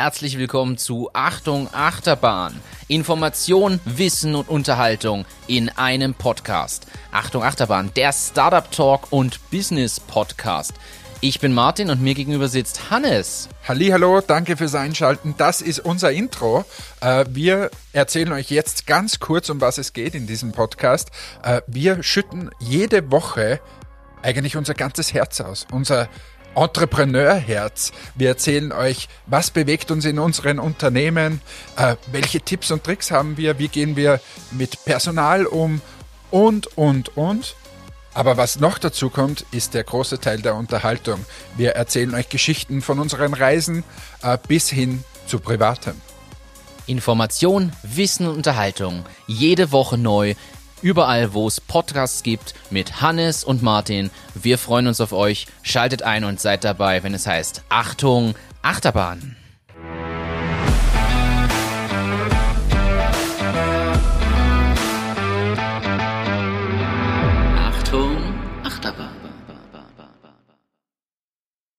Herzlich willkommen zu Achtung Achterbahn. Information, Wissen und Unterhaltung in einem Podcast. Achtung Achterbahn, der Startup Talk und Business Podcast. Ich bin Martin und mir gegenüber sitzt Hannes. Hallo, danke fürs Einschalten. Das ist unser Intro. Äh, wir erzählen euch jetzt ganz kurz, um was es geht in diesem Podcast. Äh, wir schütten jede Woche eigentlich unser ganzes Herz aus. Unser Entrepreneurherz. Wir erzählen euch, was bewegt uns in unseren Unternehmen, äh, welche Tipps und Tricks haben wir, wie gehen wir mit Personal um und, und, und. Aber was noch dazu kommt, ist der große Teil der Unterhaltung. Wir erzählen euch Geschichten von unseren Reisen äh, bis hin zu Privatem. Information, Wissen und Unterhaltung. Jede Woche neu überall, wo es Podcasts gibt, mit Hannes und Martin. Wir freuen uns auf euch. Schaltet ein und seid dabei, wenn es heißt Achtung, Achterbahn. Achtung, Achterbahn.